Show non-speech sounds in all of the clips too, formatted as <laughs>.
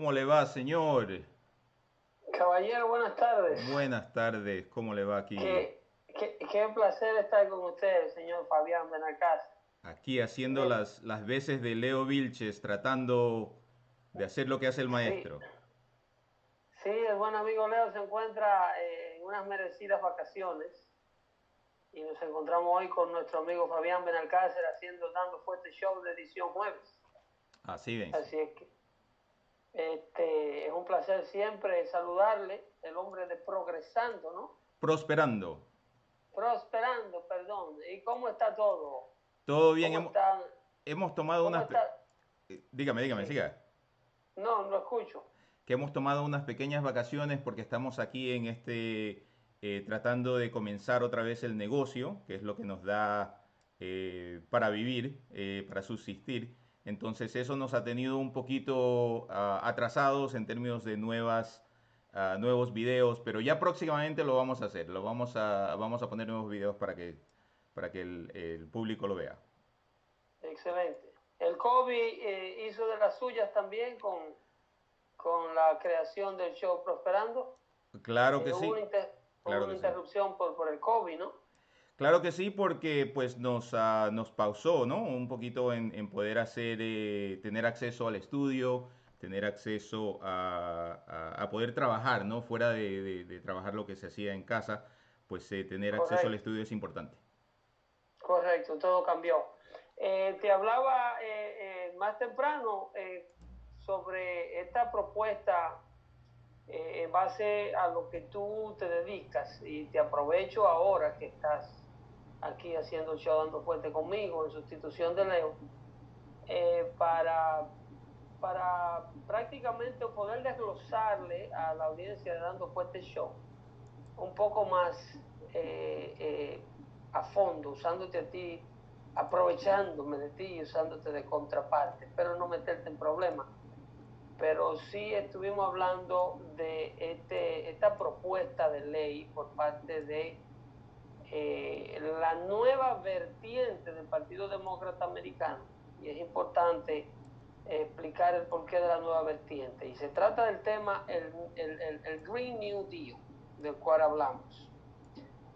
¿Cómo le va, señor? Caballero, buenas tardes. Buenas tardes, ¿cómo le va aquí? Qué, qué, qué placer estar con usted, señor Fabián Benacaz. Aquí haciendo las, las veces de Leo Vilches, tratando de hacer lo que hace el maestro. Sí, el buen amigo Leo se encuentra eh, en unas merecidas vacaciones y nos encontramos hoy con nuestro amigo Fabián Benalcácer haciendo Dando Fuerte Show de edición jueves. Así ven. Así es que este, es un placer siempre saludarle, el hombre de Progresando, ¿no? Prosperando. Prosperando, perdón. ¿Y cómo está todo? Todo bien. ¿Cómo Hemos, están? hemos tomado ¿Cómo unas... está? eh, Dígame, dígame, siga. No, no escucho. Que hemos tomado unas pequeñas vacaciones porque estamos aquí en este... eh, tratando de comenzar otra vez el negocio, que es lo que nos da eh, para vivir, eh, para subsistir. Entonces eso nos ha tenido un poquito ah, atrasados en términos de nuevas, ah, nuevos videos, pero ya próximamente lo vamos a hacer. Lo vamos a, vamos a poner nuevos videos para que, para que el, el público lo vea. Excelente. El COVID eh, hizo de las suyas también con, con la creación del show Prosperando. Claro Eh, que hubo sí. una, inter- hubo claro una sí. interrupción por, por el COVID, ¿no? Claro que sí, porque pues nos, ah, nos pausó, ¿no? Un poquito en, en poder hacer, eh, tener acceso al estudio, tener acceso a, a- a poder trabajar, ¿no? Fuera de, de- de trabajar lo que se hacía en casa, pues eh, tener acceso al Correcto. estudio es importante. Correcto, todo cambió. Eh, te hablaba eh, eh, más temprano eh, sobre esta propuesta en base a lo que tú te dedicas y te aprovecho ahora que estás aquí haciendo el show dando fuerte conmigo en sustitución de Leo eh, para, para prácticamente poder desglosarle a la audiencia de dando fuerte show un poco más eh, eh, a fondo, usándote a ti, aprovechándome de ti y usándote de contraparte, pero no meterte en problemas. Pero sí estuvimos hablando de este, esta propuesta de ley por parte de eh, la nueva vertiente del Partido Demócrata Americano, y es importante eh, explicar el porqué de la nueva vertiente. Y se trata del tema, el, el- el- Green New Deal, del cual hablamos.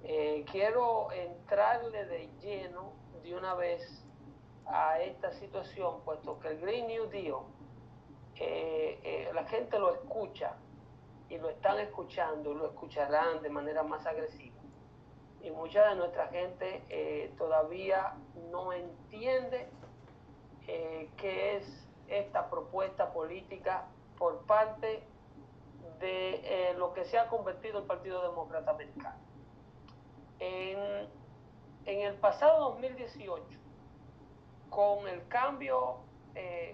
Eh, quiero entrarle de lleno de una vez a esta situación, puesto que el Green New Deal, la gente lo escucha y lo están escuchando y lo escucharán de manera más agresiva. Y mucha de nuestra gente eh, todavía no entiende eh, qué es esta propuesta política por parte de eh, lo que se ha convertido el Partido Demócrata Americano. En, en el pasado 2018, con el cambio,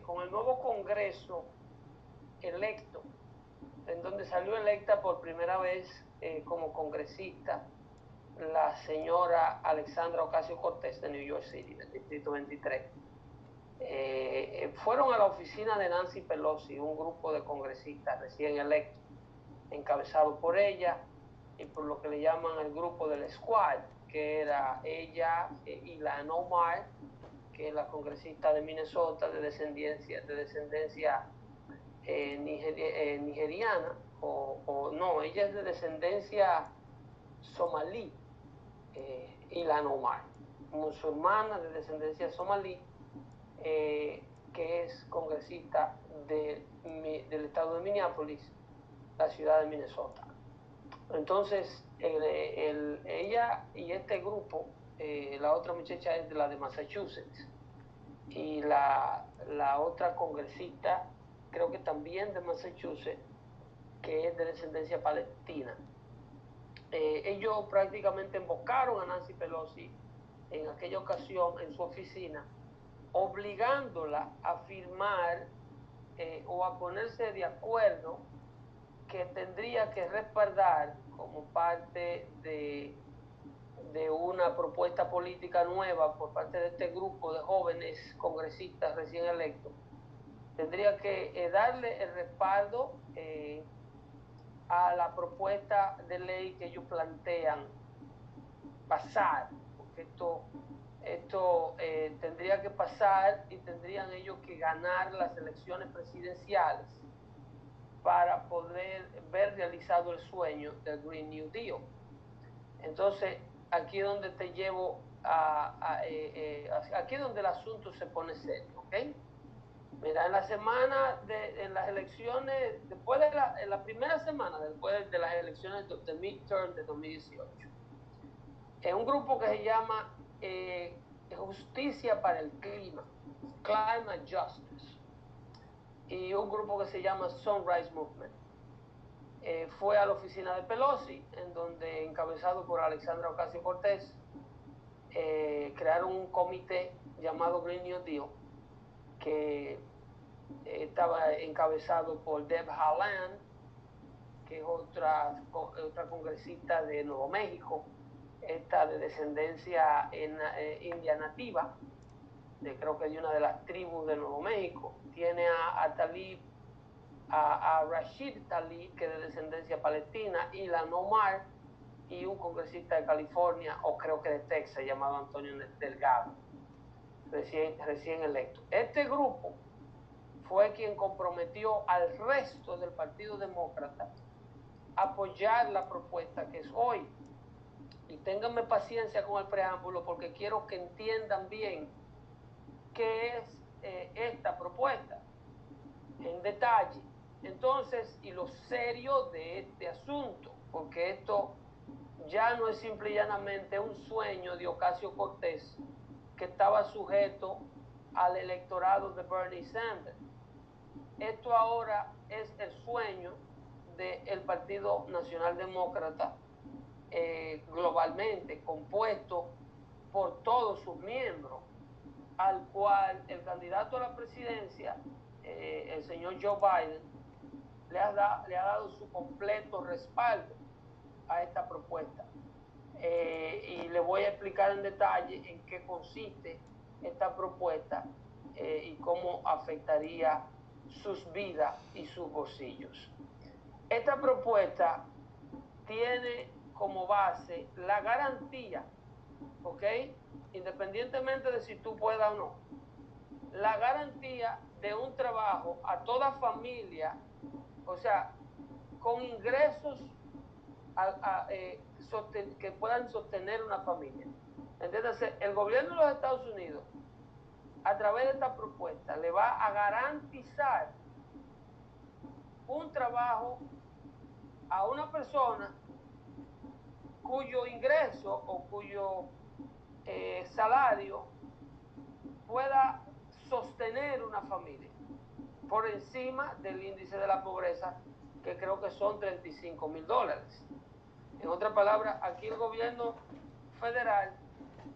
con el nuevo Congreso electo, en donde salió electa por primera vez como congresista la señora Alexandra Ocasio Cortés de New York City, del Distrito 23. Eh, eh, fueron a la oficina de Nancy Pelosi, un grupo de congresistas recién electos, encabezado por ella y por lo que le llaman el grupo del Squad, que era ella eh, y la Omar, que es la congresista de Minnesota de descendencia, de descendencia nigeri- nigeriana, o no, ella es de descendencia somalí, eh, Ilan Omar, musulmana de descendencia somalí, eh, que es congresista del estado de Minneapolis, la ciudad de Minnesota. Entonces, el- el- ella y este grupo, eh, la otra muchacha es de la de Massachusetts, y la, la otra congresista, creo que también de Massachusetts, que es de descendencia palestina. Eh, ellos prácticamente invocaron a Nancy Pelosi en aquella ocasión en su oficina, obligándola a firmar eh, o a ponerse de acuerdo que tendría que respaldar como parte de, de una propuesta política nueva por parte de este grupo de jóvenes congresistas recién electos, tendría que eh, darle el respaldo a la propuesta de ley que ellos plantean pasar, porque esto, esto eh, tendría que pasar y tendrían ellos que ganar las elecciones presidenciales para poder ver realizado el sueño del Green New Deal. Entonces, aquí es donde te llevo eh, eh, aquí es donde el asunto se pone serio, ¿ok? Mira, en la semana de en las elecciones, después de la, en la primera semana después de las elecciones de, de midterm de 2018, en un grupo que se llama eh, Justicia para el Clima, Climate Justice, y un grupo que se llama Sunrise Movement. Eh, fue a la oficina de Pelosi, en donde, encabezado por Alexandra Ocasio Cortés, eh, crearon un comité llamado Green New Deal, que estaba encabezado por Deb Haaland, que es otra, otra congresista de Nuevo México, esta de descendencia en, eh, india nativa, creo que de una de las tribus de Nuevo México. Tiene a, a Talib, a, a Rashid Talib, que es de descendencia palestina, y la Nomar, y un congresista de California, o creo que de Texas, llamado Antonio Delgado, recién, electo. Este grupo fue quien comprometió al resto del Partido Demócrata a apoyar la propuesta que es hoy y ténganme paciencia con el preámbulo porque quiero que entiendan bien qué es eh, esta propuesta en detalle. Entonces, y lo serio de este asunto, porque esto ya no es simple y llanamente un sueño de Ocasio Cortés que estaba sujeto al electorado de Bernie Sanders. Esto ahora es el sueño del Partido Nacional Demócrata eh, globalmente, compuesto por todos sus miembros, al cual el candidato a la presidencia, eh, el señor Joe Biden, le ha, le ha dado su completo respaldo a esta propuesta. Eh, y le voy a explicar en detalle en qué consiste esta propuesta eh, y cómo afectaría sus vidas y sus bolsillos. Esta propuesta tiene como base la garantía, ¿ok? Independientemente de si tú puedas o no, la garantía de un trabajo a toda familia, o sea, con ingresos a- a, eh, sosten- que puedan sostener una familia. Entonces, el gobierno de los Estados Unidos, a través de esta propuesta, le va a garantizar un trabajo a una persona cuyo ingreso o cuyo eh, salario pueda sostener una familia por encima del índice de la pobreza, que creo que son 35 mil dólares. En otras palabras, aquí el gobierno federal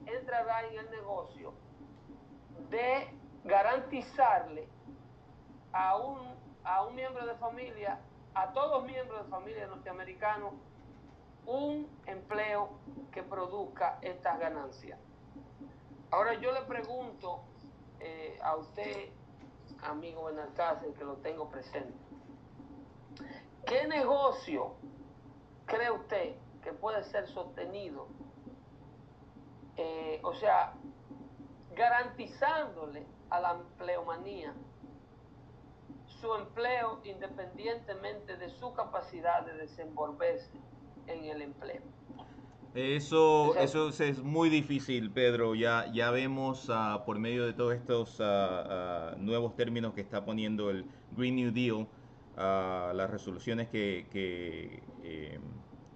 entrará en el negocio de garantizarle a un, a un miembro de familia, a todos miembros de familia norteamericanos, un empleo que produzca estas ganancias. Ahora yo le pregunto eh, a usted, amigo Benalcácer, que lo tengo presente, ¿qué negocio cree usted que puede ser sostenido? Eh, o sea, garantizándole a la empleomanía su empleo independientemente de su capacidad de desenvolverse en el empleo. Eso, O sea- eso es- muy difícil, Pedro. Ya, ya vemos ah, por medio de todos estos ah, nuevos términos que está poniendo el Green New Deal, ah, las resoluciones que, que, eh,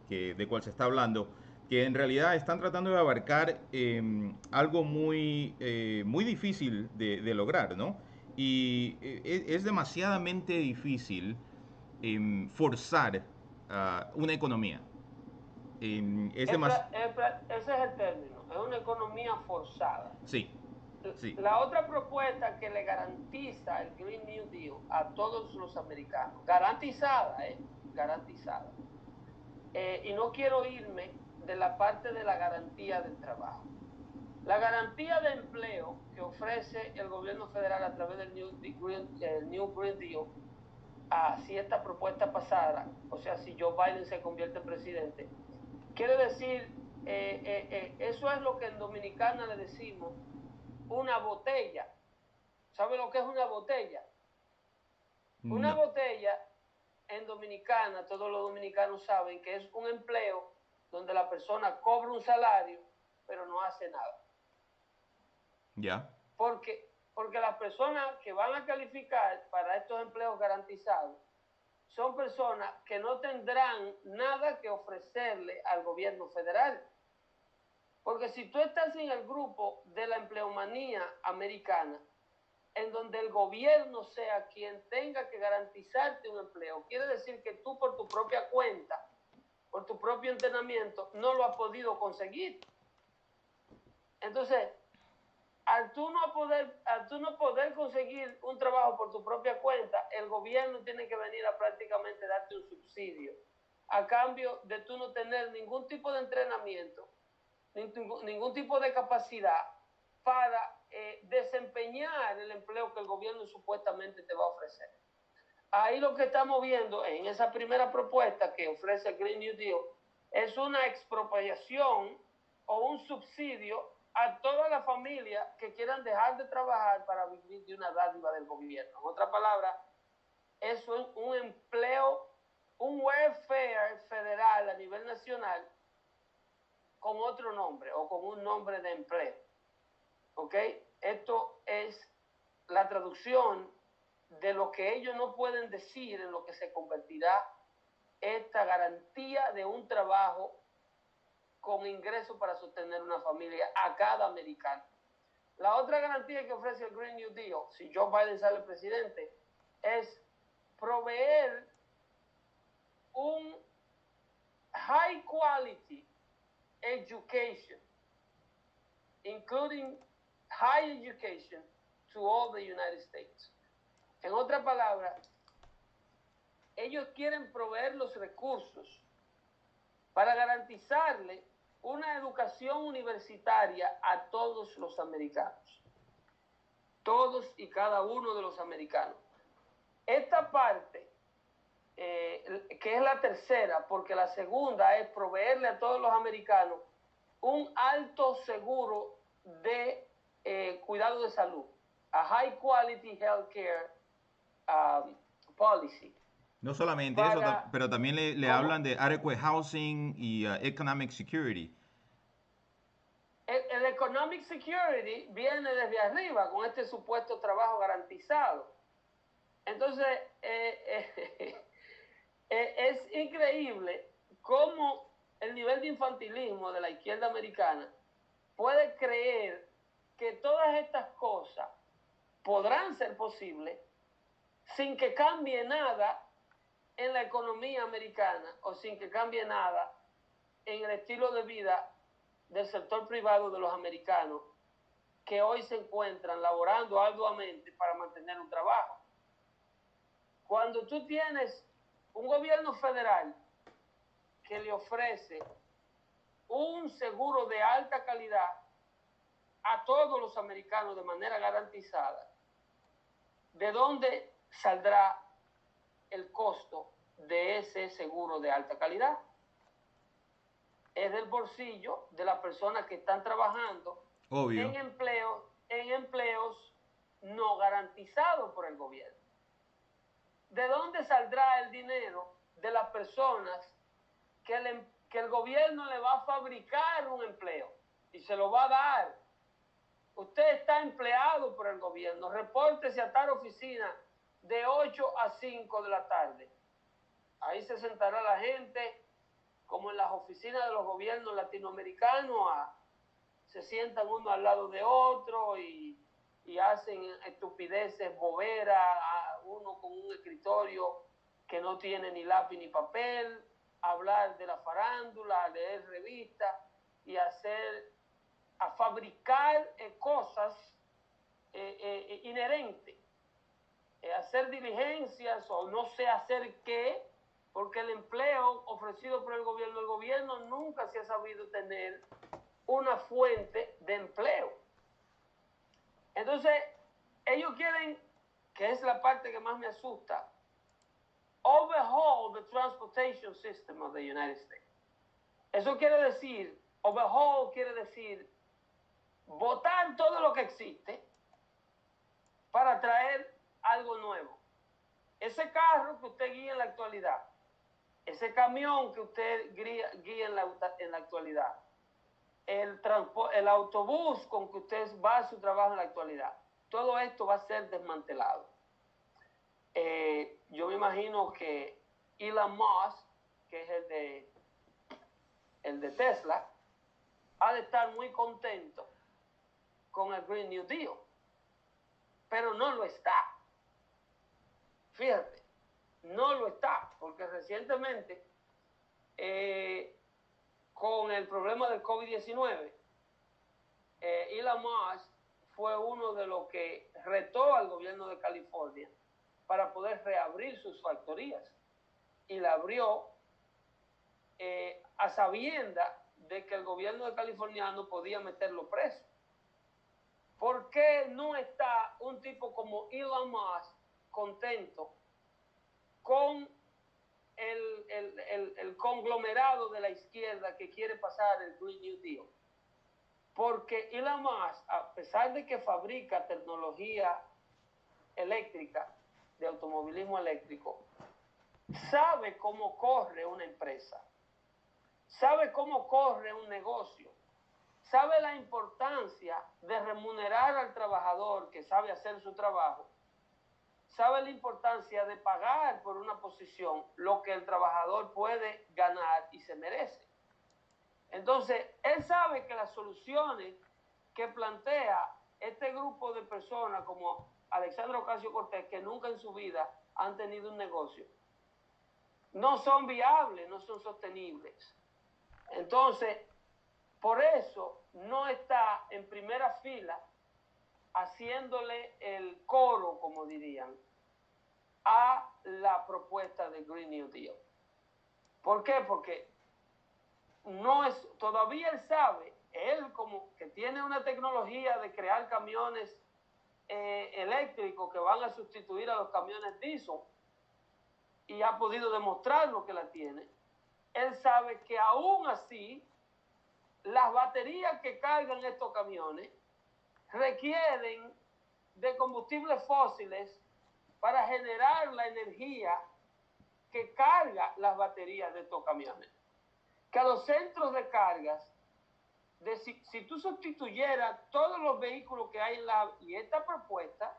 que- de cual se está hablando, que en realidad están tratando de abarcar em, algo muy, eh, muy difícil de, de lograr, ¿no? Y eh, es, es demasiadamente difícil em, forzar ah, una economía. Em, es ese es el término, es una economía forzada. Sí, La otra propuesta que le garantiza el Green New Deal a todos los americanos, garantizada, ¿eh? Garantizada. Eh, y no quiero irme de la parte de la garantía del trabajo. La garantía de empleo que ofrece el gobierno federal a través del New, Green, el New Green Deal, ah, si esta propuesta pasara, o sea, si Joe Biden se convierte en presidente, quiere decir, eh, eh, eso es lo que en Dominicana le decimos una botella. ¿Sabe lo que es una botella? Una botella en Dominicana, todos los dominicanos saben que es un empleo donde la persona cobra un salario, pero no hace nada. Ya. Porque, porque las personas que van a calificar para estos empleos garantizados son personas que no tendrán nada que ofrecerle al gobierno federal. Porque si tú estás en el grupo de la empleomanía americana, en donde el gobierno sea quien tenga que garantizarte un empleo, quiere decir que tú por tu propia cuenta, por tu propio entrenamiento, no lo has podido conseguir. Entonces, al tú no poder, al tú no poder conseguir un trabajo por tu propia cuenta, el gobierno tiene que venir a prácticamente darte un subsidio a cambio de tú no tener ningún tipo de entrenamiento, ningún, tipo de capacidad para eh, desempeñar el empleo que el gobierno supuestamente te va a ofrecer. Ahí lo que estamos viendo en esa primera propuesta que ofrece el Green New Deal es una expropiación o un subsidio a toda la familia que quieran dejar de trabajar para vivir de una dádiva del gobierno. En otras palabras, eso es un empleo, un welfare federal a nivel nacional con otro nombre o con un nombre de empleo. ¿Ok? Esto es la traducción de lo que ellos no pueden decir en lo que se convertirá esta garantía de un trabajo con ingresos para sostener una familia a cada americano. La otra garantía que ofrece el Green New Deal, si Joe Biden sale presidente, es proveer un high quality education, including high education to all the United States. En otras palabras, ellos quieren proveer los recursos para garantizarle una educación universitaria a todos los americanos. Todos y cada uno de los americanos. Esta parte, eh, que es la tercera, porque la segunda es proveerle a todos los americanos un alto seguro de eh, cuidado de salud, a high quality health care um, policy. No solamente eso, Para- pero también le, hablan de adequate housing y uh, economic security. El, el economic security viene desde arriba con este supuesto trabajo garantizado. Entonces, eh, eh, <laughs> eh, es increíble cómo el nivel de infantilismo de la izquierda americana puede creer que todas estas cosas podrán ser posibles sin que cambie nada en la economía americana o sin que cambie nada en el estilo de vida del sector privado de los americanos que hoy se encuentran laborando arduamente para mantener un trabajo. Cuando tú tienes un gobierno federal que le ofrece un seguro de alta calidad a todos los americanos de manera garantizada, ¿de dónde saldrá el costo de ese seguro de alta calidad? Es del bolsillo de las personas que están trabajando Obvio. en empleos, en empleos no garantizados por el gobierno. ¿De dónde saldrá el dinero de las personas que el, em- que el gobierno le va a fabricar un empleo y se lo va a dar? Usted está empleado por el gobierno, repórtese a tal oficina de 8 a 5 de la tarde. Ahí se sentará la gente, como en las oficinas de los gobiernos latinoamericanos, se sientan uno al lado de otro y, y hacen estupideces, boberas, a uno con un escritorio que no tiene ni lápiz ni papel, hablar de la farándula, leer revistas y hacer, a fabricar eh, cosas eh, eh, inherentes, eh, hacer diligencias o no sé hacer qué, porque el empleo ofrecido por el gobierno, el gobierno nunca se ha sabido tener una fuente de empleo. Entonces, ellos quieren, que es la parte que más me asusta, overhaul the transportation system of the United States. Eso quiere decir, overhaul quiere decir votar todo lo que existe para traer algo nuevo. Ese carro que usted guía en la actualidad, ese camión que usted guía, en, en la actualidad, el, el autobús con que usted va a su trabajo en la actualidad, todo esto va a ser desmantelado. Eh, yo me imagino que Elon Musk, que es el de, el de Tesla, ha de estar muy contento con el Green New Deal, pero no lo está. Fíjate, no lo está, porque recientemente, eh, con el problema del COVID-19, eh, Elon Musk fue uno de los que retó al gobierno de California para poder reabrir sus factorías. Y la abrió eh, a sabienda de que el gobierno de californiano podía meterlo preso. ¿Por qué no está un tipo como Elon Musk contento con el, el- el- el conglomerado de la izquierda que quiere pasar el Green New Deal? Porque Elon Musk, a pesar de que fabrica tecnología eléctrica, de automovilismo eléctrico, sabe cómo corre una empresa. sabe cómo corre un negocio, sabe la importancia de remunerar al trabajador que sabe hacer su trabajo, sabe la importancia de pagar por una posición lo que el trabajador puede ganar y se merece. Entonces, él sabe que las soluciones que plantea este grupo de personas como Alexandra Ocasio Cortés, que nunca en su vida han tenido un negocio, no son viables, no son sostenibles. Entonces, por eso no está en primera fila haciéndole el coro, como dirían, a la propuesta de Green New Deal. ¿Por qué? Porque no es, todavía él sabe, él como que tiene una tecnología de crear camiones eh, eléctricos que van a sustituir a los camiones diesel y ha podido demostrar lo que la tiene, él sabe que aún así las baterías que cargan estos camiones requieren de combustibles fósiles para generar la energía que carga las baterías de estos camiones. Que a los centros de cargas, de si, si tú sustituyeras todos los vehículos que hay en la... y esta propuesta,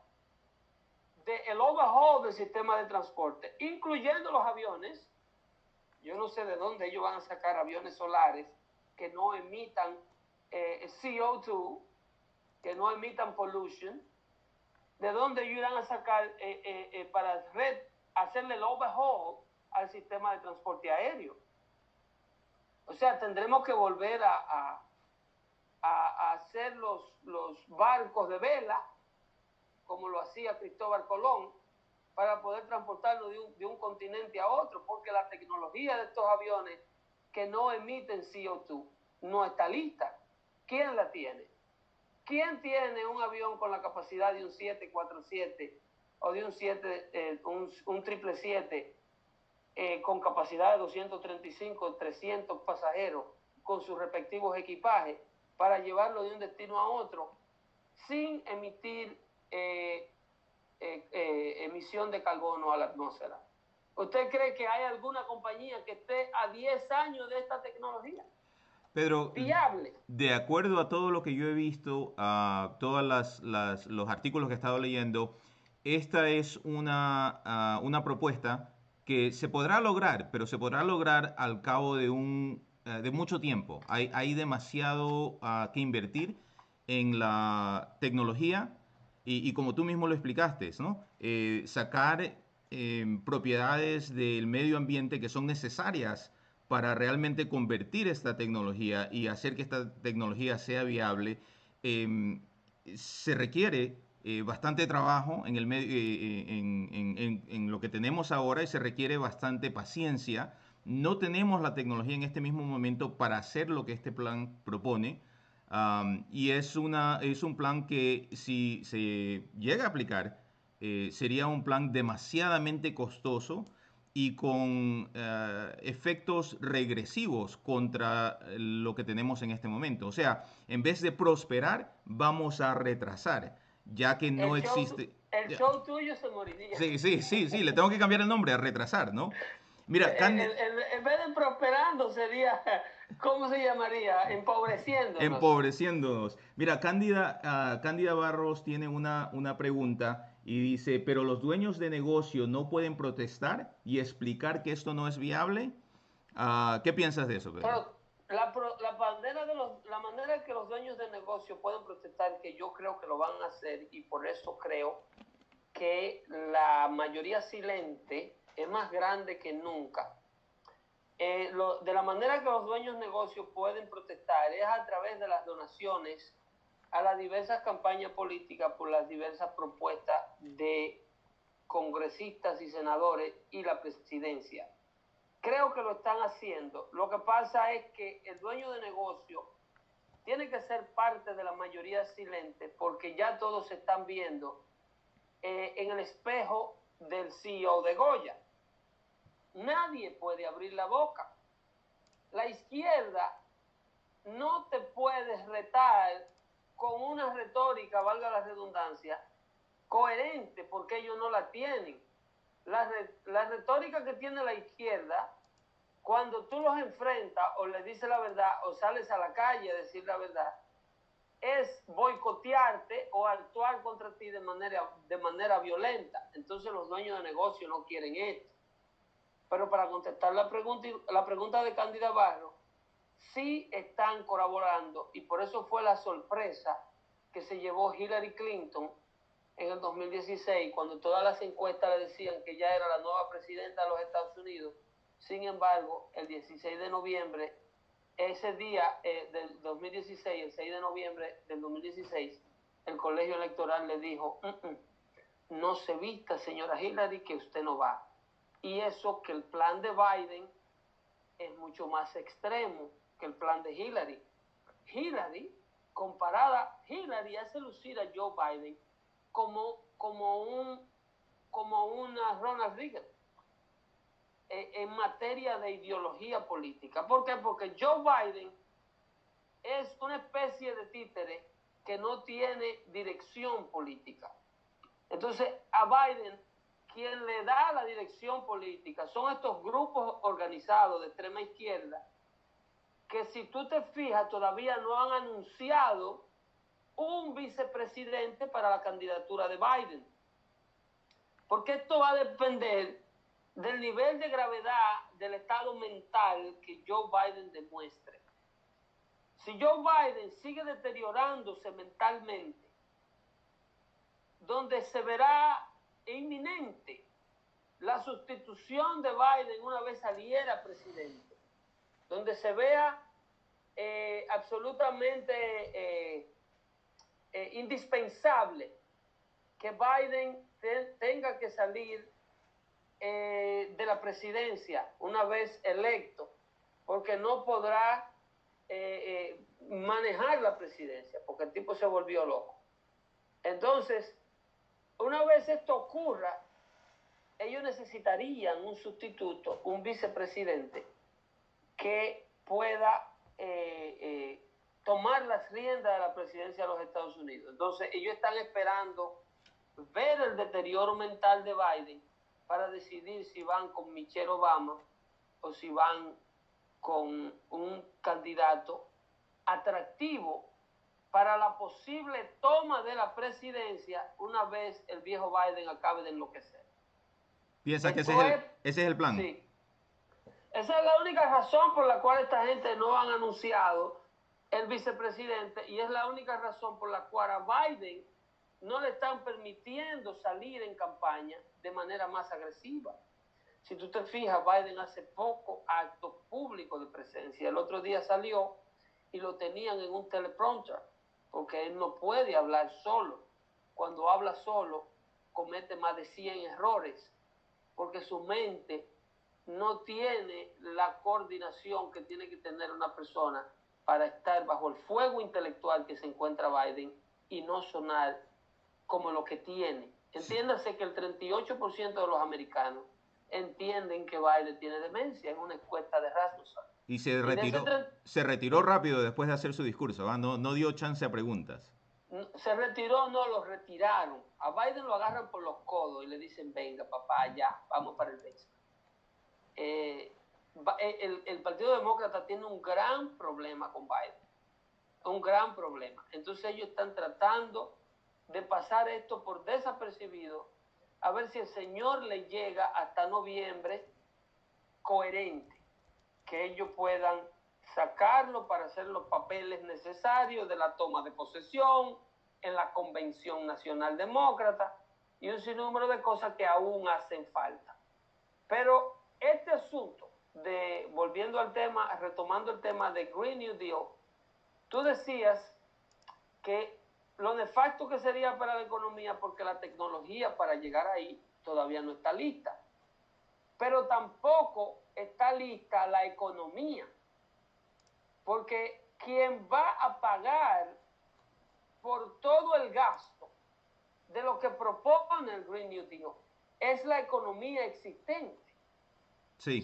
de el overhaul del sistema de transporte, incluyendo los aviones, yo no sé de dónde ellos van a sacar aviones solares que no emitan eh, CO2, que no emitan pollution, de dónde irán a sacar eh, eh, eh, para red, hacerle el overhaul al sistema de transporte aéreo. O sea, tendremos que volver a- a hacer los, los barcos de vela, como lo hacía Cristóbal Colón, para poder transportarlo de un, de un continente a otro, porque la tecnología de estos aviones que no emiten CO2 no está lista. ¿Quién la tiene? ¿Quién tiene un avión con la capacidad de un 747 o de un 7, eh, un, un 777 eh, con capacidad de 235, 300 pasajeros con sus respectivos equipajes para llevarlo de un destino a otro sin emitir eh, emisión de carbono a la atmósfera? ¿Usted cree que hay alguna compañía que esté a 10 años de esta tecnología? Pedro, Viable. de acuerdo a todo lo que yo he visto, a todos las, las- los artículos que he estado leyendo, esta es una, ah, una propuesta que se podrá lograr, pero se podrá lograr al cabo de, un, eh, de mucho tiempo. Hay, hay demasiado ah, que invertir en la tecnología y, y como tú mismo lo explicaste, ¿no? Eh, sacar eh, propiedades del medio ambiente que son necesarias para realmente convertir esta tecnología y hacer que esta tecnología sea viable, eh, se requiere eh, bastante trabajo en, el medio, eh, en, en- en- lo que tenemos ahora y se requiere bastante paciencia. No tenemos la tecnología en este mismo momento para hacer lo que este plan propone. Am, y es, una, es un plan que si se llega a aplicar, eh, sería un plan demasiadamente costoso y con eh, efectos regresivos contra lo que tenemos en este momento. O sea, en vez de prosperar, vamos a retrasar, ya que no el show, existe... el Ya. show tuyo se moriría. Sí, sí, sí, sí, le tengo que cambiar el nombre a retrasar, ¿no? Mira, El- Candy- el- el- en vez de prosperando sería, ¿cómo se llamaría? Empobreciendo. empobreciéndonos. Mira, Cándida, ah, Cándida Barros tiene una, una pregunta y dice, pero los dueños de negocio no pueden protestar y explicar que esto no es viable. Ah, ¿Qué piensas de eso? Pedro? La, la, bandera de los, la manera que los dueños de negocio pueden protestar, que yo creo que lo van a hacer y por eso creo que la mayoría silente es más grande que nunca. Eh, lo- de la manera que los dueños de negocio pueden protestar es a través de las donaciones a las diversas campañas políticas por las diversas propuestas de congresistas y senadores y la presidencia. Creo que lo están haciendo. Lo que pasa es que el dueño de negocio tiene que ser parte de la mayoría silente porque ya todos se están viendo eh, en el espejo del CEO de Goya. Nadie puede abrir la boca. La izquierda no te puedes retar con una retórica, valga la redundancia, coherente, porque ellos no la tienen. La, la retórica que tiene la izquierda cuando tú los enfrentas o le dices la verdad o sales a la calle a decir la verdad, es boicotearte o actuar contra ti de manera, de manera violenta. Entonces los dueños de negocio no quieren esto. Pero para contestar la pregunta, la pregunta de Cándida Barro, sí están colaborando y por eso fue la sorpresa que se llevó Hillary Clinton en el 2016, cuando todas las encuestas le decían que ya era la nueva presidenta de los Estados Unidos. Sin embargo, el 16 de noviembre, ese día eh, del 2016, el 6 de noviembre del 2016, el colegio electoral le dijo, "Mm, mm, no se vista, señora Hillary, que usted no va. Y eso que el plan de Biden es mucho más extremo que el plan de Hillary. Hillary, comparada, Hillary hace lucir a Joe Biden como, como, un, como una Ronald Reagan eh, en materia de ideología política. ¿Por qué? Porque Joe Biden es una especie de títere que no tiene dirección política. Entonces, a Biden, quien le da la dirección política son estos grupos organizados de extrema izquierda, que si tú te fijas, todavía no han anunciado un vicepresidente para la candidatura de Biden. Porque esto va a depender del nivel de gravedad del estado mental que Joe Biden demuestre. Si Joe Biden sigue deteriorándose mentalmente, donde se verá inminente la sustitución de Biden una vez saliera presidente, donde se vea eh, absolutamente eh, eh, indispensable que Biden te- tenga que salir de la presidencia una vez electo, porque no podrá manejar la presidencia, porque el tipo se volvió loco. Entonces, una vez esto ocurra, ellos necesitarían un sustituto, un vicepresidente que pueda eh, eh, tomar las riendas de la presidencia de los Estados Unidos. Entonces, ellos están esperando ver el deterioro mental de Biden para decidir si van con Michelle Obama o si van con un candidato atractivo para la posible toma de la presidencia una vez el viejo Biden acabe de enloquecer. ¿Piensas que ese es, el, es- ese es el plan? Sí. Esa es la única razón por la cual esta gente no han anunciado el vicepresidente y es la única razón por la cual a Biden no le están permitiendo salir en campaña de manera más agresiva. Si tú te fijas, Biden hace poco actos públicos de presencia. El otro día salió y lo tenían en un teleprompter, porque él no puede hablar solo. Cuando habla solo, comete más de 100 errores, porque su mente no tiene la coordinación que tiene que tener una persona para estar bajo el fuego intelectual que se encuentra Biden y no sonar como lo que tiene. Entiéndase que el 38% de los americanos entienden que Biden tiene demencia en una encuesta de Rasmussen. Y se retiró, se retiró rápido después de hacer su discurso, ¿ah? no, no dio chance a preguntas. Se retiró, no, lo retiraron. A Biden lo agarran por los codos y le dicen, venga papá, ya, vamos para el baseball. Eh, eh, el, el Partido Demócrata tiene un gran problema con Biden. Un gran problema. Entonces ellos están tratando de pasar esto por desapercibido, a ver si el señor le llega hasta noviembre coherente, que ellos puedan sacarlo para hacer los papeles necesarios de la toma de posesión en la Convención Nacional Demócrata y un sinnúmero de cosas que aún hacen falta. Pero este asunto de, volviendo al tema, retomando el tema de Green New Deal, tú decías que lo nefasto que sería para la economía porque la tecnología para llegar ahí todavía no está lista. Pero tampoco está lista la economía. Porque quien va a pagar por todo el gasto de lo que propone el Green New Deal es la economía existente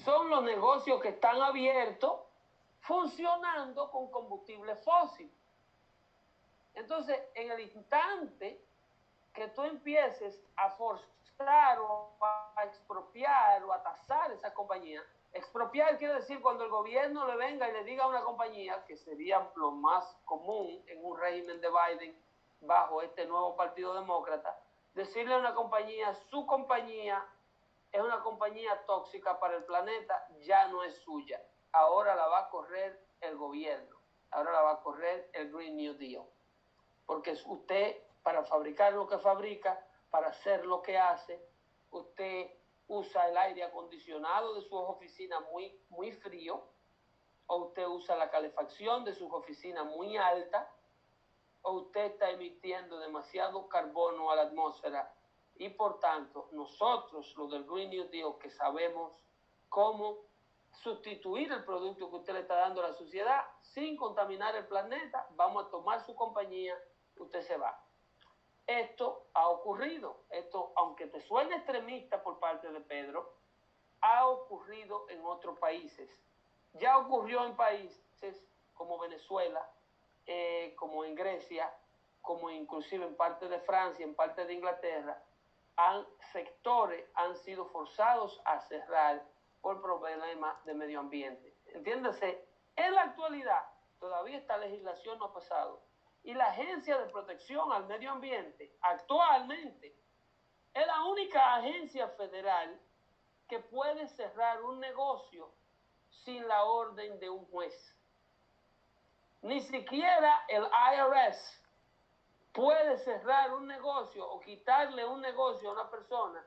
Son los negocios que están abiertos funcionando con combustible fósil. Entonces, en el instante que tú empieces a forzar o a expropiar o a tasar esa compañía, Expropiar quiere decir cuando el gobierno le venga y le diga a una compañía, que sería lo más común en un régimen de Biden bajo este nuevo Partido Demócrata, decirle a una compañía, su compañía es una compañía tóxica para el planeta, ya no es suya. Ahora la va a correr el gobierno, ahora la va a correr el Green New Deal. Porque usted, para fabricar lo que fabrica, para hacer lo que hace, usted usa el aire acondicionado de sus oficinas muy, muy frío, o usted usa la calefacción de sus oficinas muy alta, o usted está emitiendo demasiado carbono a la atmósfera y por tanto nosotros, los del Green New Deal, que sabemos cómo sustituir el producto que usted le está dando a la sociedad sin contaminar el planeta, vamos a tomar su compañía, usted se va. Esto ha ocurrido, esto, aunque te suene extremista por parte de Pedro, ha ocurrido en otros países. Ya ocurrió en países como Venezuela, eh, como en Grecia, como inclusive en parte de Francia, en parte de Inglaterra, sectores han sido forzados a cerrar por problemas de medio ambiente. Entiéndase, en la actualidad todavía esta legislación no ha pasado y la Agencia de Protección al Medio Ambiente actualmente es la única agencia federal que puede cerrar un negocio sin la orden de un juez. Ni siquiera el IRS puede cerrar un negocio o quitarle un negocio a una persona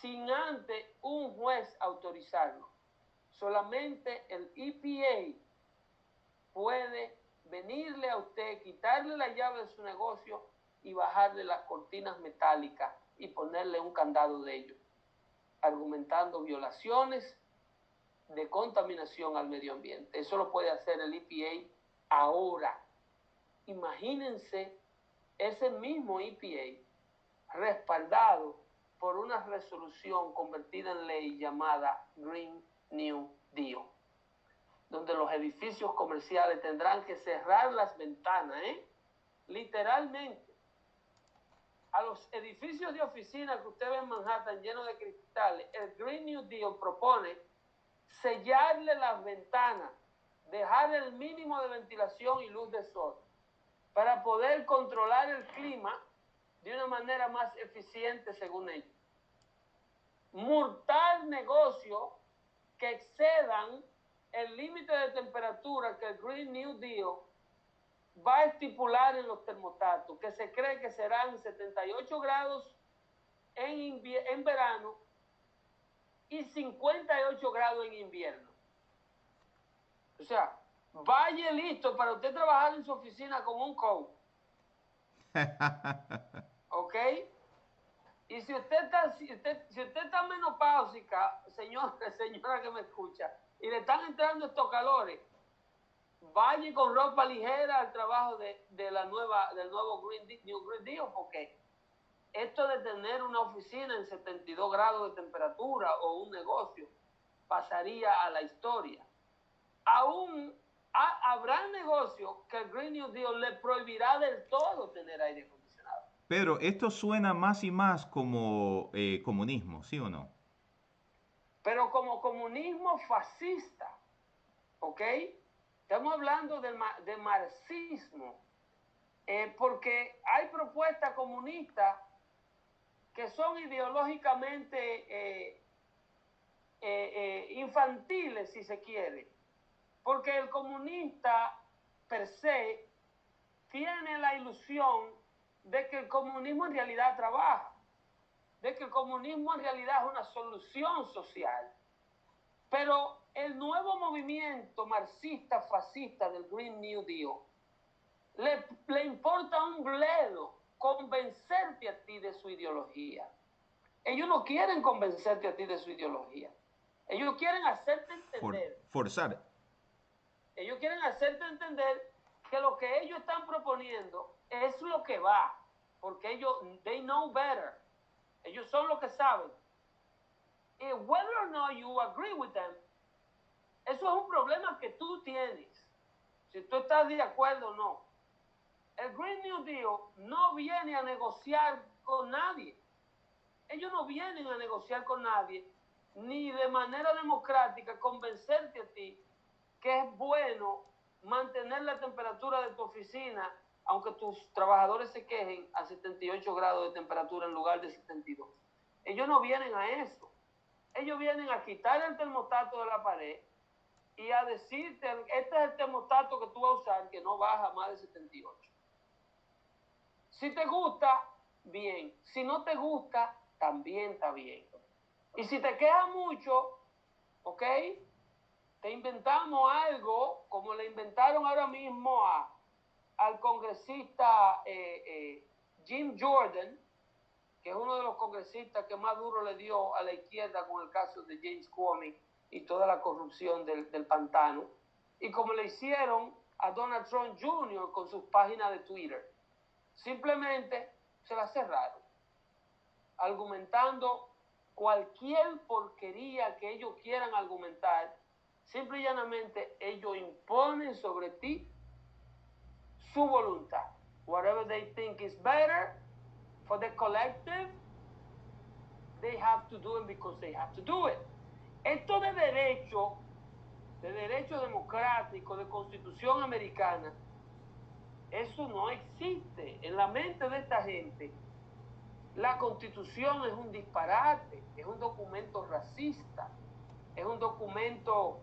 sin antes un juez autorizarlo. Solamente el EPA puede venirle a usted, quitarle la llave de su negocio y bajarle las cortinas metálicas y ponerle un candado de ello, argumentando violaciones de contaminación al medio ambiente. Eso lo puede hacer el EPA ahora. Imagínense ese mismo EPA respaldado por una resolución convertida en ley llamada Green New Deal, donde los edificios comerciales tendrán que cerrar las ventanas, ¿eh? literalmente. A los edificios de oficina que usted ve en Manhattan llenos de cristales, el Green New Deal propone sellarle las ventanas, dejar el mínimo de ventilación y luz de sol para poder controlar el clima de una manera más eficiente según ellos. Multar negocios que excedan el límite de temperatura que el Green New Deal va a estipular en los termostatos, que se cree que serán 78 grados en, en verano y 58 grados en invierno. O sea, vaya listo para usted trabajar en su oficina con un coat. <laughs> ¿Ok? Y si usted está, si usted, si usted está menopáusica, señora, <laughs> señora que me escucha, y le están entrando estos calores, vaya con ropa ligera al trabajo de, de la nueva, del nuevo Green Deal, New Green Deal, porque esto de tener una oficina en 72 grados de temperatura o un negocio pasaría a la historia. Aún ha- habrá negocios que el Green New Deal le prohibirá del todo tener aire acondicionado. Pedro, esto suena más y más como eh, comunismo, ¿sí o no? pero como comunismo fascista, ¿ok? Estamos hablando de, de marxismo, eh, porque hay propuestas comunistas que son ideológicamente eh, infantiles, si se quiere, porque el comunista per se tiene la ilusión de que el comunismo en realidad trabaja de que el comunismo en realidad es una solución social. Pero el nuevo movimiento marxista fascista del Green New Deal le, le importa un bledo convencerte a ti de su ideología. Ellos no quieren convencerte a ti de su ideología. Ellos quieren hacerte For- entender forzar. Ellos quieren hacerte entender que lo que ellos están proponiendo es lo que va, porque ellos, they know better. Ellos son los que saben. Y whether or not you agree with them, eso es un problema que tú tienes. Si tú estás de acuerdo o no. El Green New Deal no viene a negociar con nadie. Ellos no vienen a negociar con nadie ni de manera democrática convencerte a ti que es bueno mantener la temperatura de tu oficina, aunque tus trabajadores se quejen a 78 grados de temperatura en lugar de 72. Ellos no vienen a eso. Ellos vienen a quitar el termostato de la pared y a decirte, este es el termostato que tú vas a usar, que no baja más de 78. Si te gusta, bien. Si no te gusta, también está bien. Y si te queda mucho, ¿ok? Te inventamos algo como le inventaron ahora mismo a, al congresista eh, eh, Jim Jordan, que es uno de los congresistas que más duro le dio a la izquierda con el caso de James Comey y toda la corrupción del, del pantano, y como le hicieron a Donald Trump Jr. con sus páginas de Twitter. Simplemente se la cerraron, argumentando cualquier porquería que ellos quieran argumentar, simple y llanamente ellos imponen sobre ti su voluntad. Whatever they think is better for the collective, they have to do it because they have to do it. Esto de derecho, de derecho democrático, de constitución americana, eso no existe en la mente de esta gente. La constitución es un disparate, es un documento racista, es un documento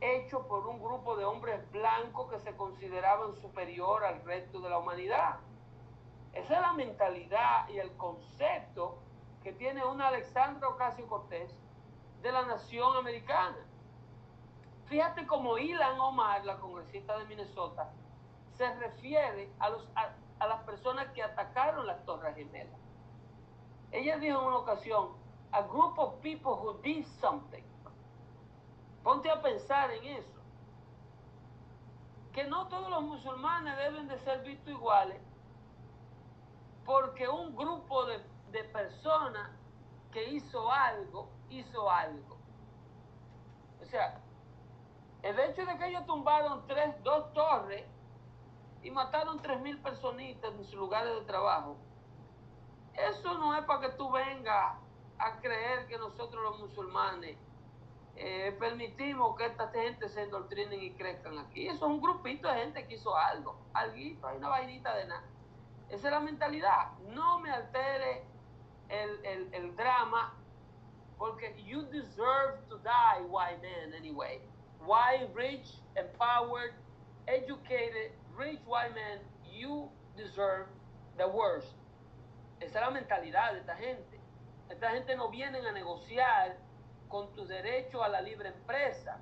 hecho por un grupo de hombres blancos que se consideraban superior al resto de la humanidad. Esa es la mentalidad y el concepto que tiene una Alexandra Ocasio Cortés de la nación americana. Fíjate cómo Ilan Omar, la congresista de Minnesota, se refiere a, a las personas que atacaron las Torres Gemelas. Ella dijo en una ocasión, a group of people who did something. Ponte a pensar en eso. Que no todos los musulmanes deben de ser vistos iguales, porque un grupo de, de personas que hizo algo, hizo algo. O sea, el hecho de que ellos tumbaron tres, dos torres y mataron tres mil personitas en sus lugares de trabajo, eso no es para que tú vengas a creer que nosotros los musulmanes eh, permitimos que esta gente se endoctrinen y crezcan aquí. Eso es un grupito de gente que hizo algo, alguito, hay una vainita de nada. Esa es la mentalidad. No me altere el, el, el drama porque you deserve to die, white man, anyway. White, rich, empowered, educated, rich white man, you deserve the worst. Esa es la mentalidad de esta gente. Esta gente no viene a negociar con tu derecho a la libre empresa.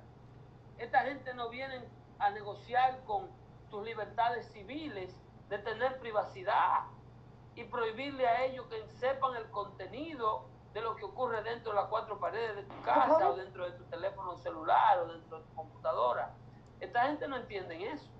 Esta gente no viene a negociar con tus libertades civiles de tener privacidad y prohibirle a ellos que sepan el contenido de lo que ocurre dentro de las cuatro paredes de tu casa o dentro de tu teléfono celular o dentro de tu computadora. Esta gente no entiende eso.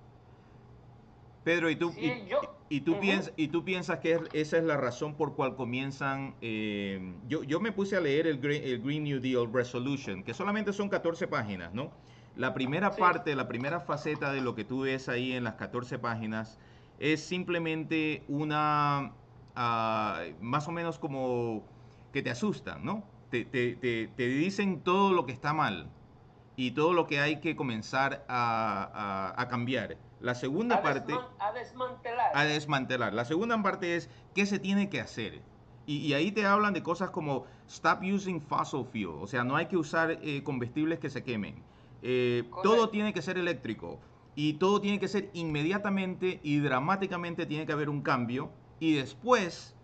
Pedro, ¿y tú, Sí, y, yo- y tú, Ujú. piensas, y tú piensas que es- esa es la razón por cual comienzan... eh, yo, yo me puse a leer el Green, el Green New Deal Resolution, que solamente son 14 páginas, ¿no? La primera Sí. parte, la primera faceta de lo que tú ves ahí en las 14 páginas es simplemente una... ah, más o menos como que te asustan, ¿no? Te, te- te- te dicen todo lo que está mal y todo lo que hay que comenzar a, a- a cambiar. La segunda A, parte a desmantelar. a desmantelar. La segunda parte es qué se tiene que hacer. Y, y ahí te hablan de cosas como stop using fossil fuel, o sea, no hay que usar eh, combustibles que se quemen. Eh, todo tiene que ser eléctrico y todo tiene que ser inmediatamente y dramáticamente tiene que haber un cambio y después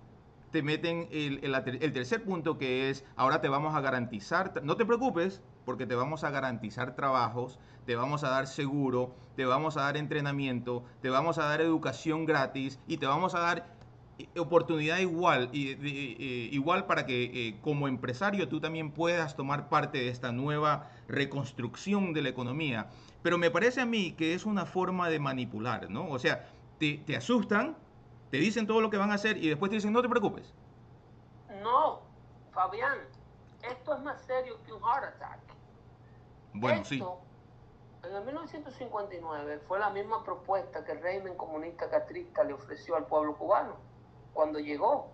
te meten el, el- el tercer punto que es ahora te vamos a garantizar, no te preocupes porque te vamos a garantizar trabajos, te vamos a dar seguro, te vamos a dar entrenamiento, te vamos a dar educación gratis y te vamos a dar eh, oportunidad igual de- eh, igual para que eh, como empresario tú también puedas tomar parte de esta nueva reconstrucción de la economía. Pero me parece a mí que es una forma de manipular, ¿no? O sea, te, te asustan, te dicen todo lo que van a hacer y después te dicen no te preocupes. No, Fabián, esto es más serio que un heart attack. Bueno, sí. Esto, En el 1959 fue la misma propuesta que el régimen comunista castrista le ofreció al pueblo cubano cuando llegó.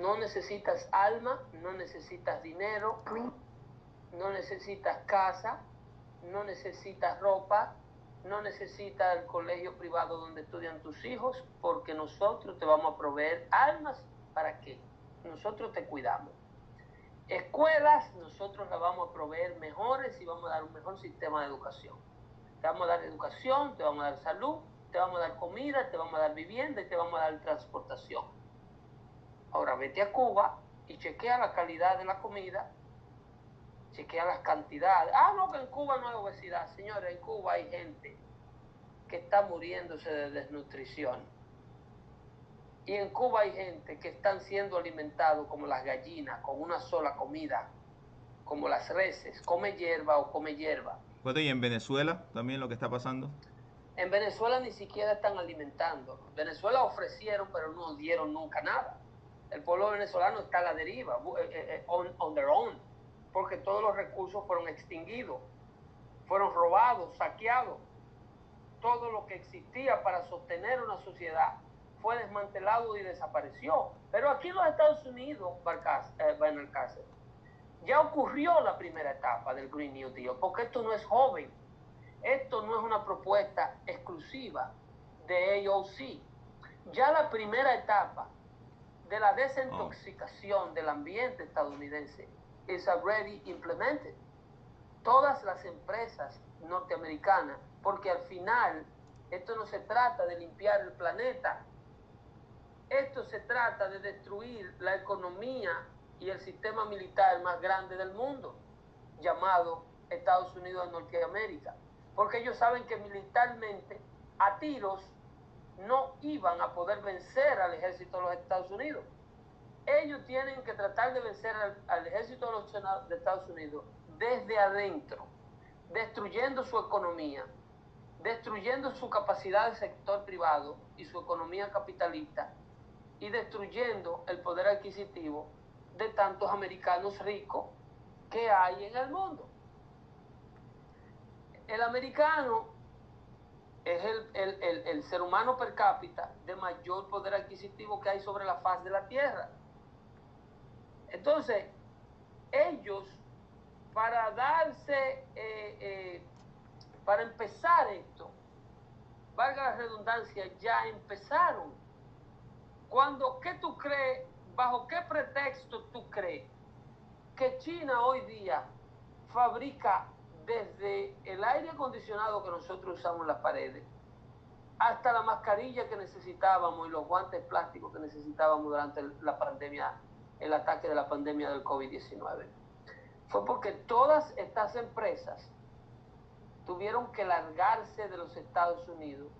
No necesitas alma, no necesitas dinero, no necesitas casa, no necesitas ropa, no necesitas el colegio privado donde estudian tus hijos, porque nosotros te vamos a proveer almas para que nosotros te cuidamos. Escuelas, nosotros las vamos a proveer mejores y vamos a dar un mejor sistema de educación. Te vamos a dar educación, te vamos a dar salud, te vamos a dar comida, te vamos a dar vivienda y te vamos a dar transportación. Ahora vete a Cuba y chequea la calidad de la comida, chequea las cantidades. Ah, no, que en Cuba no hay obesidad. Señores, en Cuba hay gente que está muriéndose de desnutrición. Y en Cuba hay gente que están siendo alimentados como las gallinas, con una sola comida, como las reses, come hierba o come hierba. Y en Venezuela también lo que está pasando. En Venezuela ni siquiera están alimentando. Venezuela ofrecieron, pero no dieron nunca nada. El pueblo venezolano está a la deriva, bu- eh, eh, on, on their own, porque todos los recursos fueron extinguidos, fueron robados, saqueados. Todo lo que existía para sostener una sociedad fue desmantelado y desapareció. Pero aquí en los Estados Unidos, eh, Benalcácer, ya ocurrió la primera etapa del Green New Deal, porque esto no es joven. Esto no es una propuesta exclusiva de AOC. Ya la primera etapa de la desintoxicación del ambiente estadounidense is already implemented. Todas las empresas norteamericanas, porque al final esto no se trata de limpiar el planeta, esto se trata de destruir la economía y el sistema militar más grande del mundo, llamado Estados Unidos de Norteamérica. Porque ellos saben que militarmente, a tiros, no iban a poder vencer al ejército de los Estados Unidos. Ellos tienen que tratar de vencer al, ejército de los Estados Unidos desde adentro, destruyendo su economía, destruyendo su capacidad del sector privado y su economía capitalista y destruyendo el poder adquisitivo de tantos americanos ricos que hay en el mundo. El americano es el, el- el- ser humano per cápita de mayor poder adquisitivo que hay sobre la faz de la tierra. Entonces, ellos, para darse, eh, eh, para empezar esto, valga la redundancia, ya empezaron. Cuando, ¿qué tú crees? ¿Bajo qué pretexto tú crees que China hoy día fabrica desde el aire acondicionado que nosotros usamos en las paredes hasta la mascarilla que necesitábamos y los guantes plásticos que necesitábamos durante la pandemia, el ataque de la pandemia del COVID-19? Fue porque todas estas empresas tuvieron que largarse de los Estados Unidos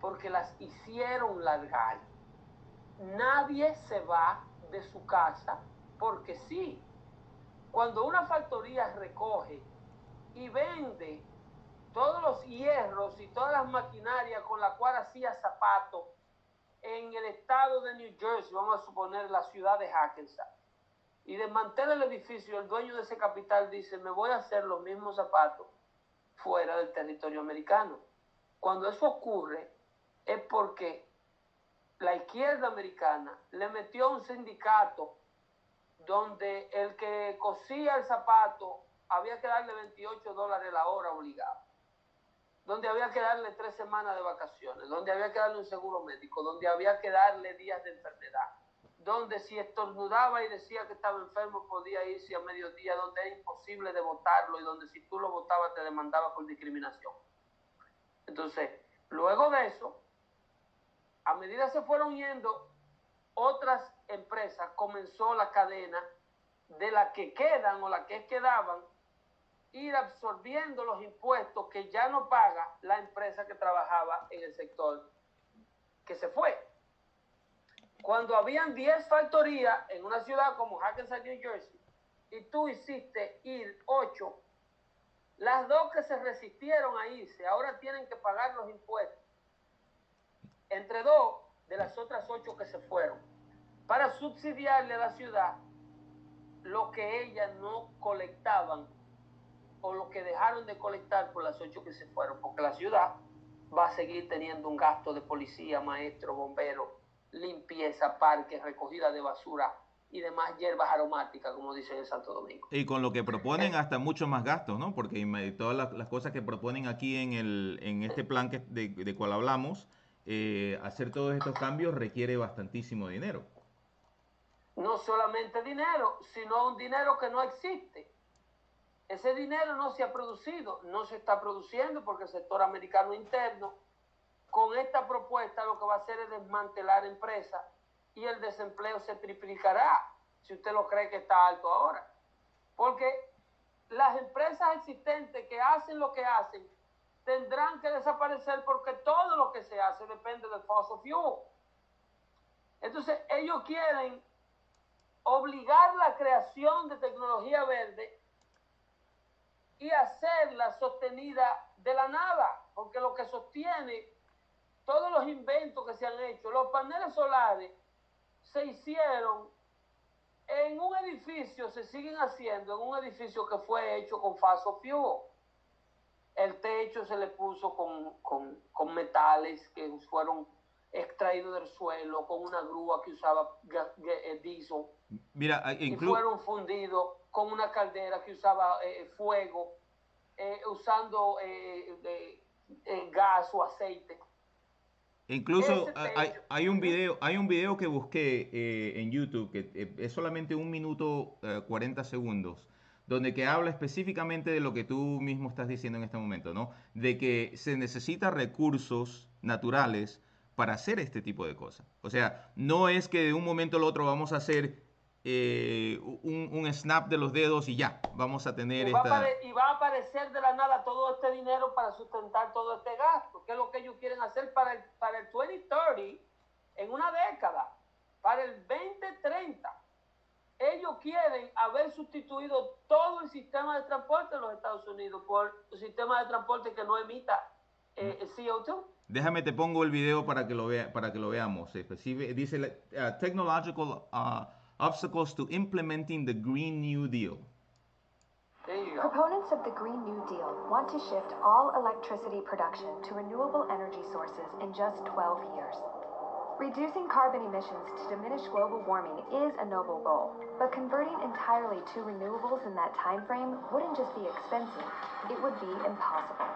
porque las hicieron largar. Nadie se va de su casa porque sí. Cuando una factoría recoge y vende todos los hierros y todas las maquinarias con las cuales hacía zapatos en el estado de New Jersey, vamos a suponer la ciudad de Hackensack, y desmantela el edificio, el dueño de ese capital dice, me voy a hacer los mismos zapatos fuera del territorio americano. Cuando eso ocurre es porque la izquierda americana le metió un sindicato donde el que cosía el zapato había que darle 28 dólares la hora obligado, donde había que darle tres semanas de vacaciones, donde había que darle un seguro médico, donde había que darle días de enfermedad, donde si estornudaba y decía que estaba enfermo podía irse a mediodía, donde era imposible de votarlo y donde si tú lo votabas te demandaba por discriminación. Entonces, luego de eso, a medida se fueron yendo otras empresas, comenzó la cadena de las que quedan o las que quedaban, ir absorbiendo los impuestos que ya no paga la empresa que trabajaba en el sector que se fue. Cuando habían 10 factorías en una ciudad como Hackensack, New Jersey, y tú hiciste ir 8, las dos que se resistieron a irse ahora tienen que pagar los impuestos entre dos de las otras ocho que se fueron para subsidiarle a la ciudad lo que ellas no colectaban o lo que dejaron de colectar por las ocho que se fueron, porque la ciudad va a seguir teniendo un gasto de policía, maestro, bombero, limpieza, parques, recogida de basura y demás hierbas aromáticas, como dicen en Santo Domingo. Y con lo que proponen hasta mucho más gastos, ¿no? Porque todas las, las cosas que proponen aquí en, el, en este plan que, de, de cual hablamos, eh, hacer todos estos cambios requiere bastantísimo dinero. No solamente dinero, sino un dinero que no existe. Ese dinero no se ha producido, no se está produciendo porque el sector americano interno, con esta propuesta lo que va a hacer es desmantelar empresas y el desempleo se triplicará, si usted lo cree que está alto ahora. Porque las empresas existentes que hacen lo que hacen tendrán que desaparecer porque todo lo que se hace depende del fossil fuel. Entonces, ellos quieren obligar la creación de tecnología verde y hacerla sostenida de la nada, porque lo que sostiene todos los inventos que se han hecho, los paneles solares se hicieron en un edificio, se siguen haciendo en un edificio que fue hecho con faso fuel. El techo se le puso con, con, con metales que fueron extraídos del suelo, con una grúa que usaba eh, diesel. Mira, y fueron fundidos con una caldera que usaba eh, fuego, eh, usando eh, gas o aceite. Incluso hay, un video, hay un video que busqué eh, en YouTube que eh, es solamente un minuto eh, 40 segundos, donde que habla específicamente de lo que tú mismo estás diciendo en este momento, ¿no? De que se necesita recursos naturales para hacer este tipo de cosas. O sea, no es que de un momento al otro vamos a hacer eh, un, un snap de los dedos y ya, vamos a tener Y va, a esta... apare- y va a aparecer de la nada todo este dinero para sustentar todo este gasto, que es lo que ellos quieren hacer para el, para el 2030, en una década, para el 2030. Ellos quieren haber sustituido todo el sistema de transporte de los Estados Unidos por un sistema de transporte que no emita eh, CO2. Déjame te pongo el video para que lo vea, para que lo veamos. Especifi- Dice uh, technological uh, obstacles to implementing the Green New Deal. Proponents of the Green New Deal want to shift all electricity production to renewable energy sources in just 12 years. Reducing carbon emissions to diminish global warming is a noble goal, but converting entirely to renewables in that time frame wouldn't just be expensive, it would be impossible.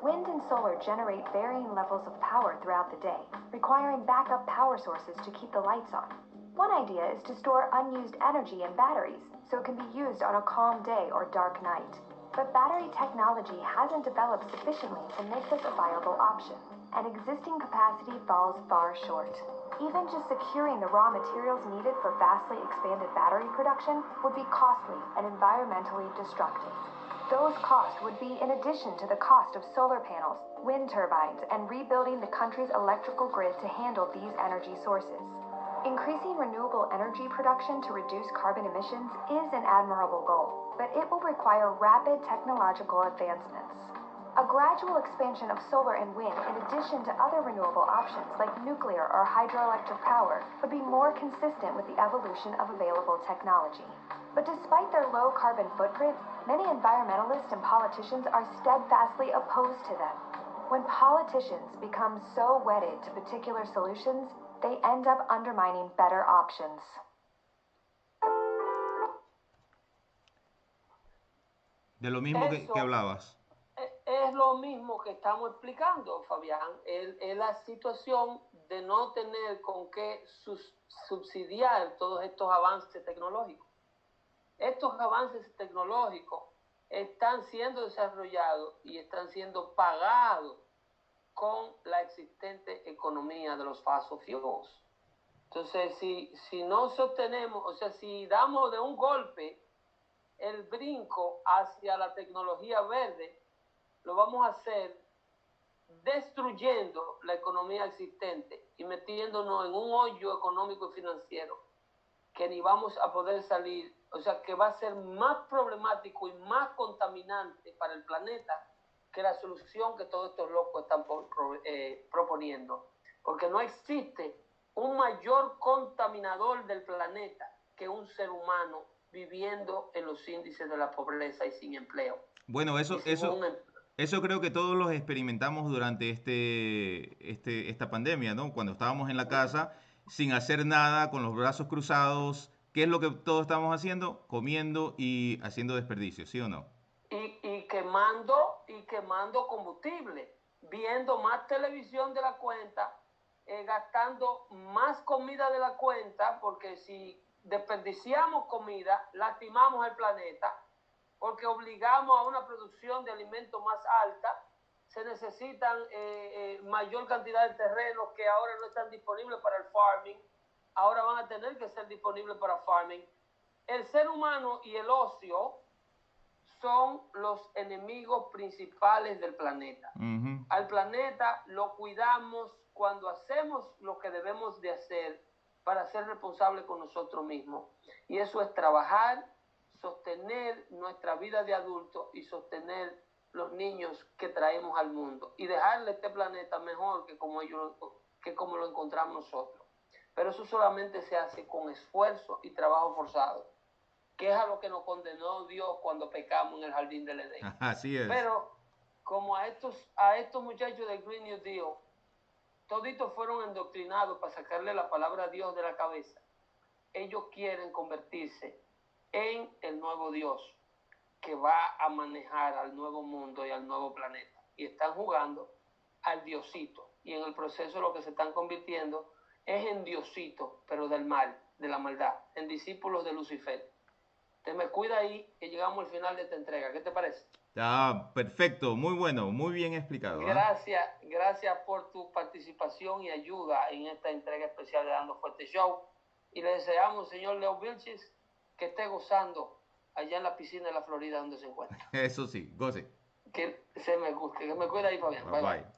Wind and solar generate varying levels of power throughout the day, requiring backup power sources to keep the lights on. One idea is to store unused energy in batteries so it can be used on a calm day or dark night. But battery technology hasn't developed sufficiently to make this a viable option, and existing capacity falls far short. Even just securing the raw materials needed for vastly expanded battery production would be costly and environmentally destructive. Those costs would be in addition to the cost of solar panels, wind turbines, and rebuilding the country's electrical grid to handle these energy sources. Increasing renewable energy production to reduce carbon emissions is an admirable goal, but it will require rapid technological advancements. A gradual expansion of solar and wind, in addition to other renewable options like nuclear or hydroelectric power, would be more consistent with the evolution of available technology. But despite their low carbon footprint, many environmentalists and politicians are steadfastly opposed to them. When politicians become so wedded to particular solutions, they end up undermining better options. De lo mismo que, que hablabas. Es lo mismo que estamos explicando, Fabián. Es, la situación de no tener con qué subsidiar todos estos avances tecnológicos. Estos avances tecnológicos están siendo desarrollados y están siendo pagados con la existente economía de los fossil fuels. Entonces, si, si no sostenemos, o sea, si damos de un golpe el brinco hacia la tecnología verde, lo vamos a hacer destruyendo la economía existente y metiéndonos en un hoyo económico y financiero que ni vamos a poder salir, o sea, que va a ser más problemático y más contaminante para el planeta que la solución que todos estos locos están eh, proponiendo. Porque no existe un mayor contaminador del planeta que un ser humano viviendo en los índices de la pobreza y sin empleo. Bueno, eso, eso, un em- eso creo que todos los experimentamos durante este, este, esta pandemia, ¿no? Cuando estábamos en la casa sin hacer nada, con los brazos cruzados, ¿qué es lo que todos estamos haciendo? Comiendo y haciendo desperdicio, ¿sí o no? y, y quemando y quemando combustible, viendo más televisión de la cuenta, eh, gastando más comida de la cuenta, porque si desperdiciamos comida, lastimamos el planeta, porque obligamos a una producción de alimentos más alta, se necesitan eh, eh, mayor cantidad de terrenos que ahora no están disponibles para el farming, ahora van a tener que ser disponibles para farming. El ser humano y el ocio son los enemigos principales del planeta. Ujú. Al planeta lo cuidamos cuando hacemos lo que debemos de hacer para ser responsables con nosotros mismos. Y eso es trabajar, sostener nuestra vida de adulto y sostener los niños que traemos al mundo y dejarle este planeta mejor que como, ellos, que como lo encontramos nosotros. Pero eso solamente se hace con esfuerzo y trabajo forzado, que es a lo que nos condenó Dios cuando pecamos en el jardín del Edén. <laughs> Así es. Pero como a estos, a estos muchachos del Green New Deal, toditos fueron endoctrinados para sacarle la palabra a Dios de la cabeza. Ellos quieren convertirse en el nuevo Dios que va a manejar al nuevo mundo y al nuevo planeta. Y están jugando al Diosito. Y en el proceso lo que se están convirtiendo es en Diosito, pero del mal, de la maldad, en discípulos de Lucifer. Te me cuida ahí que llegamos al final de esta entrega. ¿Qué te parece? Ah, perfecto, muy bueno, muy bien explicado. ¿ah? Gracias, gracias por tu participación y ayuda en esta entrega especial de Dando Fuerte Show. Y le deseamos, señor Leo Vilches, que esté gozando allá en la piscina de la Florida donde se encuentra. <laughs> Eso sí, goce. Que se me guste, que me cuida ahí, Fabián. Bye, bye. Bye.